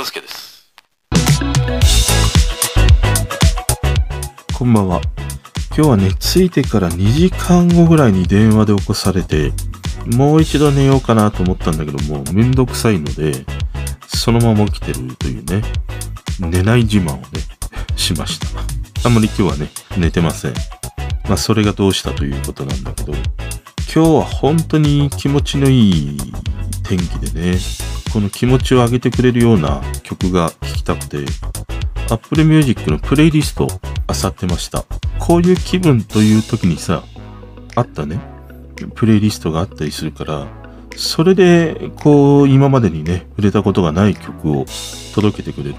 片付けです。こんばんは。今日はね、着いてから2時間後ぐらいに電話で起こされて、もう一度寝ようかなと思ったんだけどもう、めんどくさいので、そのまま起きてるというね、寝ない自慢をね、しました。あんまり今日はね、寝てません。まあ、それがどうしたということなんだけど、今日は本当に気持ちのいい天気でね、この気持ちを上げてくれるような曲が聴きたくて、Apple Music のプレイリストを漁ってました。こういう気分という時にさ、あったね、プレイリストがあったりするから、それで、こう、今までにね、触れたことがない曲を届けてくれる。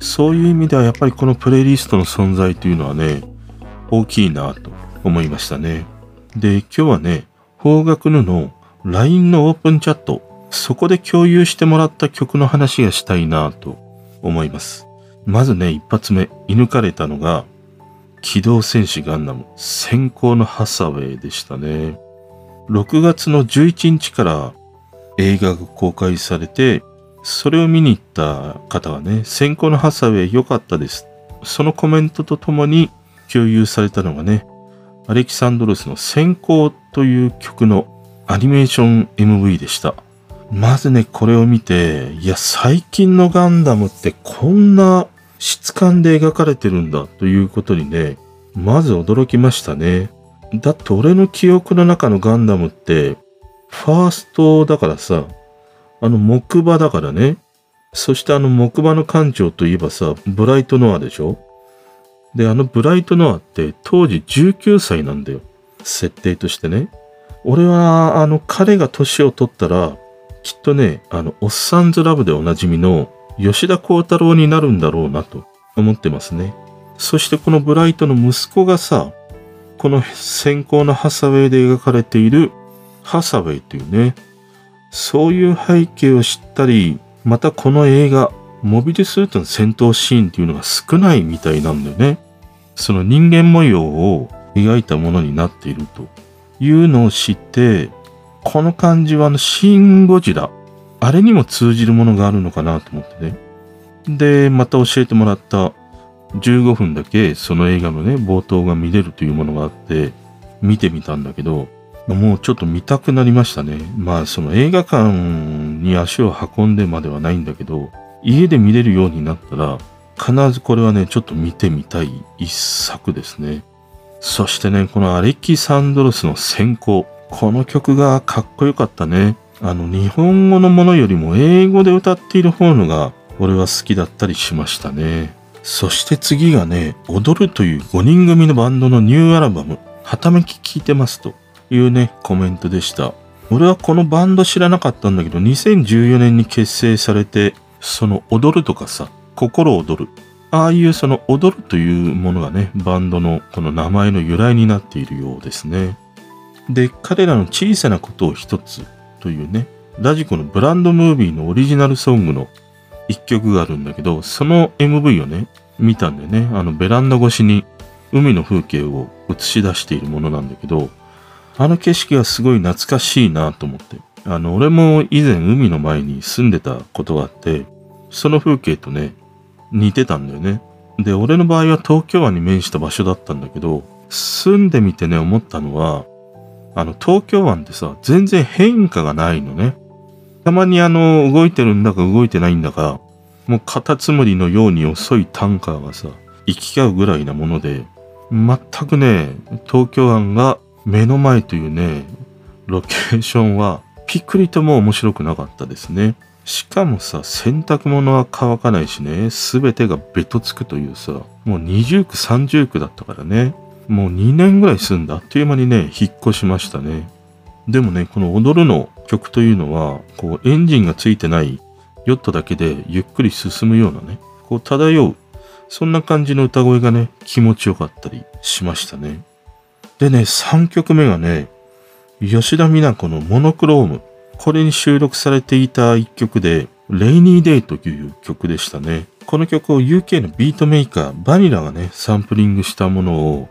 そういう意味ではやっぱりこのプレイリストの存在というのはね、大きいなと思いましたね。で、今日はね、方角のの LINE のオープンチャット、そこで共有してもらった曲の話がしたいなと思います。まずね、一発目、射抜かれたのが、機動戦士ガンダム、先行のハサウェイでしたね。6月の11日から映画が公開されて、それを見に行った方がね、先行のハサウェイ良かったです。そのコメントとともに共有されたのがね、アレキサンドロスの先行という曲のアニメーション MV でした。まずね、これを見て、いや、最近のガンダムってこんな質感で描かれてるんだということにね、まず驚きましたね。だって俺の記憶の中のガンダムって、ファーストだからさ、あの木馬だからね。そしてあの木馬の艦長といえばさ、ブライトノアでしょで、あのブライトノアって当時19歳なんだよ。設定としてね。俺は、あの彼が年を取ったら、きっとね、あの、おっさんずラブでおなじみの吉田幸太郎になるんだろうなと思ってますね。そしてこのブライトの息子がさ、この先行のハサウェイで描かれているハサウェイというね、そういう背景を知ったり、またこの映画、モビルスーツの戦闘シーンっていうのが少ないみたいなんだよね。その人間模様を描いたものになっているというのを知って、この感じはあの、シン・ゴジラ、あれにも通じるものがあるのかなと思ってね。で、また教えてもらった15分だけその映画のね、冒頭が見れるというものがあって、見てみたんだけど、もうちょっと見たくなりましたね。まあ、その映画館に足を運んでまではないんだけど、家で見れるようになったら、必ずこれはね、ちょっと見てみたい一作ですね。そしてね、このアレキサンドロスの先行。この曲がかっこよかったね。あの、日本語のものよりも英語で歌っている方のが、俺は好きだったりしましたね。そして次がね、踊るという5人組のバンドのニューアルバム、はためき聞いてますというね、コメントでした。俺はこのバンド知らなかったんだけど、2014年に結成されて、その踊るとかさ、心躍る。ああいうその踊るというものがね、バンドのこの名前の由来になっているようですね。で、彼らの小さなことを一つというね、ラジコのブランドムービーのオリジナルソングの一曲があるんだけど、その MV をね、見たんだよね。あのベランダ越しに海の風景を映し出しているものなんだけど、あの景色がすごい懐かしいなと思って。あの、俺も以前海の前に住んでたことがあって、その風景とね、似てたんだよね。で、俺の場合は東京湾に面した場所だったんだけど、住んでみてね、思ったのは、あの、東京湾ってさ、全然変化がないのね。たまにあの、動いてるんだか動いてないんだか、もうカタツムリのように遅いタンカーがさ、行き交うぐらいなもので、全くね、東京湾が目の前というね、ロケーションは、ピクリとも面白くなかったですね。しかもさ、洗濯物は乾かないしね、すべてがベトつくというさ、もう二重区三重区だったからね。もう2年ぐらい住んだあっという間にね、引っ越しましたね。でもね、この踊るの曲というのは、こうエンジンがついてないヨットだけでゆっくり進むようなね、こう漂う、そんな感じの歌声がね、気持ちよかったりしましたね。でね、3曲目がね、吉田美奈子のモノクローム。これに収録されていた一曲で、レイニーデイという曲でしたね。この曲を UK のビートメーカー、バニラがね、サンプリングしたものを、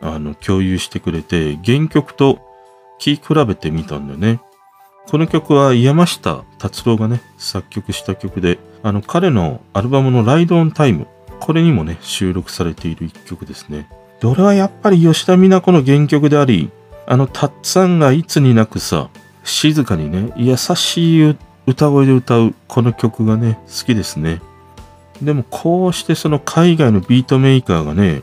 あの、共有してくれて、原曲と聴き比べてみたんだよね。この曲は山下達郎がね、作曲した曲で、あの、彼のアルバムのライドオンタイム、これにもね、収録されている一曲ですね。で、俺はやっぱり吉田美奈子の原曲であり、あの、たっさんがいつになくさ、静かにね、優しい歌声で歌うこの曲がね、好きですね。でもこうしてその海外のビートメーカーがね、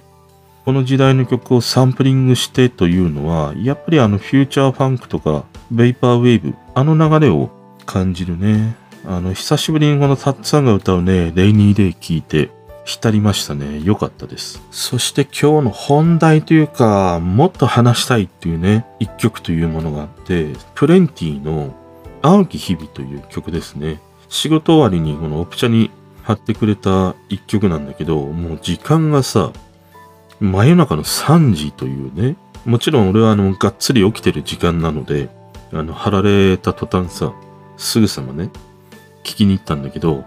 この時代の曲をサンプリングしてというのは、やっぱりあのフューチャーファンクとか、ベイパーウェーブ、あの流れを感じるね。あの、久しぶりにこのタッツさんが歌うね、 Rainy Day 聞いて、浸りましたね。良かったです。そして今日の本題というか、もっと話したいっていうね、一曲というものがあって、 plenty の青き日々という曲ですね。仕事終わりにこのオプチャに貼ってくれた一曲なんだけど、もう時間がさ、真夜中の3時というね、もちろん俺はあの、がっつり起きてる時間なので、あの、貼られた途端さ、すぐさまね、聞きに行ったんだけど、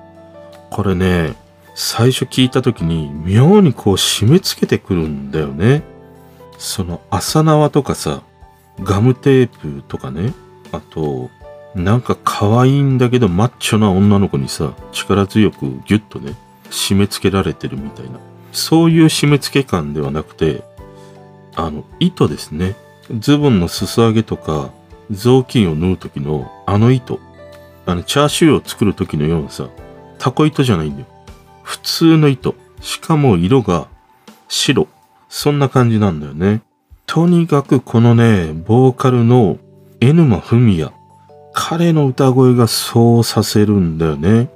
これね、最初聞いた時に妙にこう締め付けてくるんだよね。その朝縄とかさ、ガムテープとかね、あと、なんか可愛いんだけどマッチョな女の子にさ、力強くギュッとね、締め付けられてるみたいな。そういう締め付け感ではなくて、あの、糸ですね。ズボンの裾上げとか、雑巾を縫う時のあの糸。あの、チャーシューを作る時のようなさ、タコ糸じゃないんだよ。普通の糸。しかも色が白。そんな感じなんだよね。とにかくこのね、ボーカルのエヌマフミヤ。彼の歌声がそうさせるんだよね。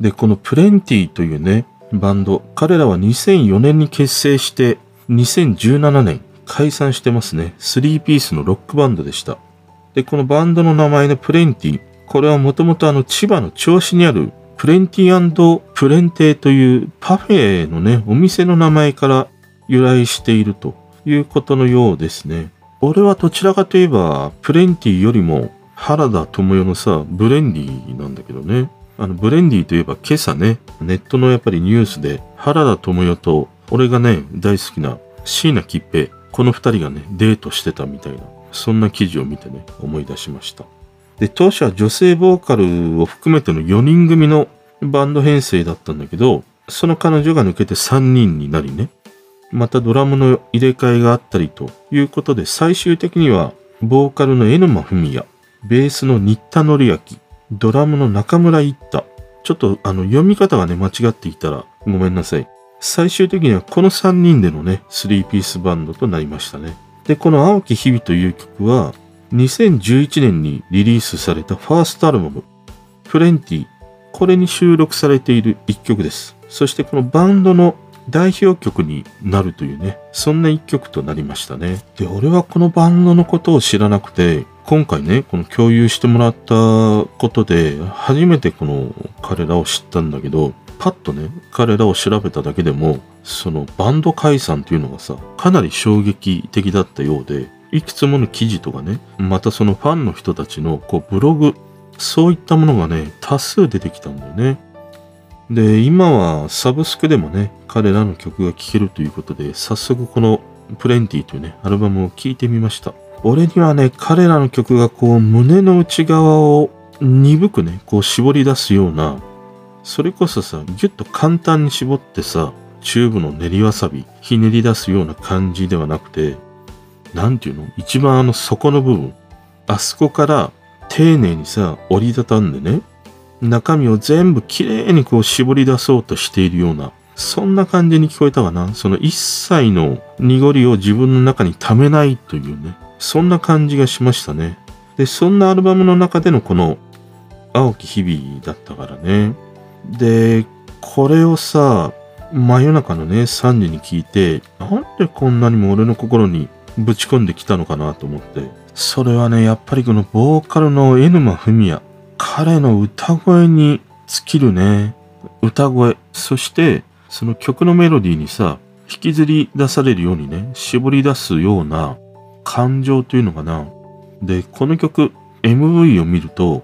で、このプレンティというね、バンド。彼らは2004年に結成して、2017年解散してますね。3ピースのロックバンドでした。で、このバンドの名前のプレンティ。これはもともとあの千葉の銚子にあるプレンティプレンテというパフェのね、お店の名前から由来しているということのようですね。俺はどちらかといえば、プレンティよりも原田智代のさ、ブレンディなんだけどね。あの、ブレンディといえば今朝ね、ネットのやっぱりニュースで、原田智代と、俺がね、大好きな椎名桔平、この二人がね、デートしてたみたいな、そんな記事を見てね、思い出しました。で、当初は女性ボーカルを含めての4人組のバンド編成だったんだけど、その彼女が抜けて3人になりね、またドラムの入れ替えがあったりということで、最終的には、ボーカルのエヌマフミヤ、ベースの新田紀明、ドラムの中村一太。ちょっとあの読み方がね、間違っていたらごめんなさい。最終的にはこの3人でのね、3ピースバンドとなりましたね。で、この青木日々という曲は、2011年にリリースされたファーストアルバム、フレンティ、これに収録されている1曲です。そしてこのバンドの代表曲になるというね、そんな一曲となりましたね。で、俺はこのバンドのことを知らなくて、今回ね、この共有してもらったことで、初めてこの彼らを知ったんだけど、パッとね、彼らを調べただけでも、そのバンド解散っていうのがさ、かなり衝撃的だったようで、いくつもの記事とかね、またそのファンの人たちのこうブログ、そういったものがね、多数出てきたんだよね。で、今はサブスクでもね、彼らの曲が聴けるということで、早速このプレンティというね、アルバムを聴いてみました。俺にはね、彼らの曲がこう胸の内側を鈍くね、こう絞り出すような、それこそさ、ぎゅっと簡単に絞ってさ、チューブの練りわさび、ひねり出すような感じではなくて、なんていうの？一番あの底の部分、あそこから丁寧にさ、折りたたんでね、中身を全部きれいにこう絞り出そうとしているような、そんな感じに聞こえたかな？その一切の濁りを自分の中に溜めないというね。そんな感じがしましたね。で、そんなアルバムの中でのこの青き日々だったからね。で、これをさ、真夜中のね、3時に聞いて、なんでこんなにも俺の心にぶち込んできたのかなと思って。それはね、やっぱりこのボーカルのエヌマフミヤ。彼の歌声に尽きるね。歌声。そして、その曲のメロディーにさ、引きずり出されるようにね、絞り出すような感情というのかな。で、この曲、MV を見ると、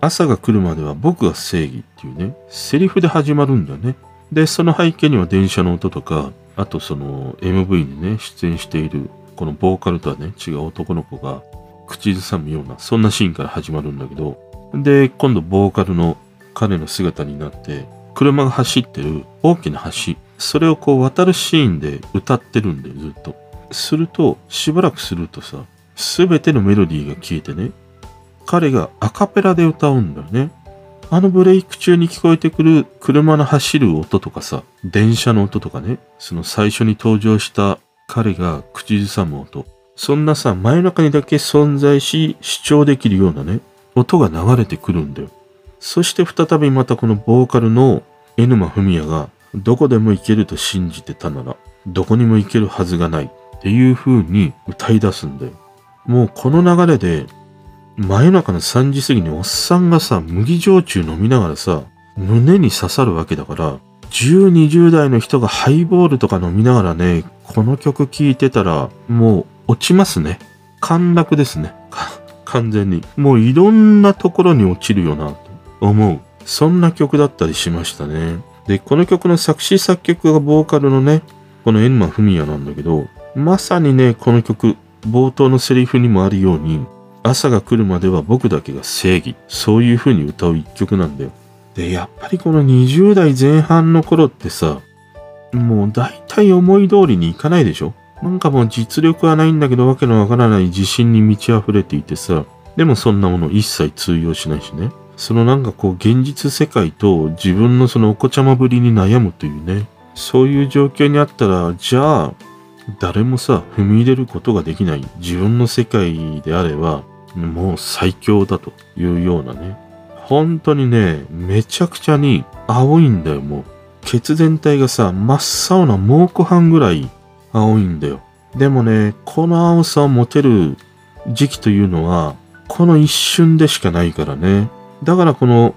朝が来るまでは僕が正義っていうね、セリフで始まるんだよね。で、その背景には電車の音とか、あとその MV にね、出演している、このボーカルとはね、違う男の子が口ずさむような、そんなシーンから始まるんだけど、で、今度ボーカルの彼の姿になって車が走ってる大きな橋それをこう渡るシーンで歌ってるんでずっと。するとしばらくするとさ全てのメロディーが消えてね彼がアカペラで歌うんだよね。あのブレイク中に聞こえてくる車の走る音とかさ電車の音とかねその最初に登場した彼が口ずさむ音。そんなさ真夜中にだけ存在し主張できるようなね音が流れてくるんだよそして再びまたこのボーカルの江沼文也がどこでも行けると信じてたならどこにも行けるはずがないっていう風に歌い出すんだよ。もうこの流れで真夜中の3時過ぎにおっさんがさ麦焼酎飲みながらさ胸に刺さるわけだから10、20代の人がハイボールとか飲みながらね、この曲聴いてたら、もう落ちますね。陥落ですね。完全に。もういろんなところに落ちるよな、と思う。そんな曲だったりしましたね。で、この曲の作詞作曲がボーカルのね、このエンマフミヤなんだけど、まさにね、この曲、冒頭のセリフにもあるように、朝が来るまでは僕だけが正義。そういう風に歌う一曲なんだよ。で、やっぱりこの20代前半の頃ってさ、もう大体思い通りにいかないでしょ？なんかもう実力はないんだけどわけのわからない自信に満ち溢れていてさ、でもそんなもの一切通用しないしね。そのなんかこう現実世界と自分のそのお子ちゃまぶりに悩むというね。そういう状況にあったら、じゃあ、誰もさ、踏み入れることができない自分の世界であれば、もう最強だというようなね。本当にね、めちゃくちゃに青いんだよ、もう。ケツ全体がさ、真っ青な蒙古斑ぐらい青いんだよ。でもね、この青さを持てる時期というのは、この一瞬でしかないからね。だからこの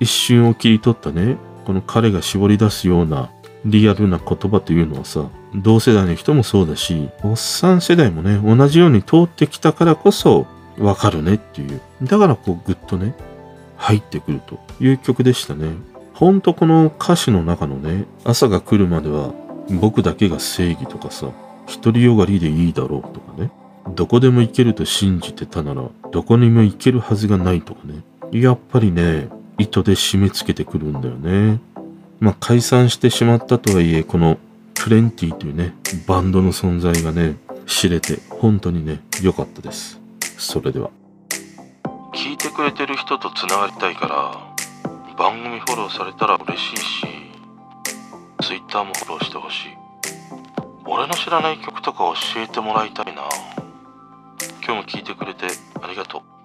一瞬を切り取ったね、この彼が絞り出すようなリアルな言葉というのはさ、同世代の人もそうだし、おっさん世代もね、同じように通ってきたからこそわかるねっていう。だからこうぐっとね、入ってくるという曲でしたね。ほんとこの歌詞の中のね、朝が来るまでは僕だけが正義とかさ、独りよがりでいいだろうとかね、どこでも行けると信じてたなら、どこにも行けるはずがないとかね、やっぱりね、糸で締め付けてくるんだよね。まあ解散してしまったとはいえ、このプレンティというね、バンドの存在がね、知れて本当にね、良かったです。それでは。聞いてくれてる人とつながりたいから番組フォローされたら嬉しいし Twitter もフォローしてほしい。俺の知らない曲とか教えてもらいたいな。今日も聞いてくれてありがとう。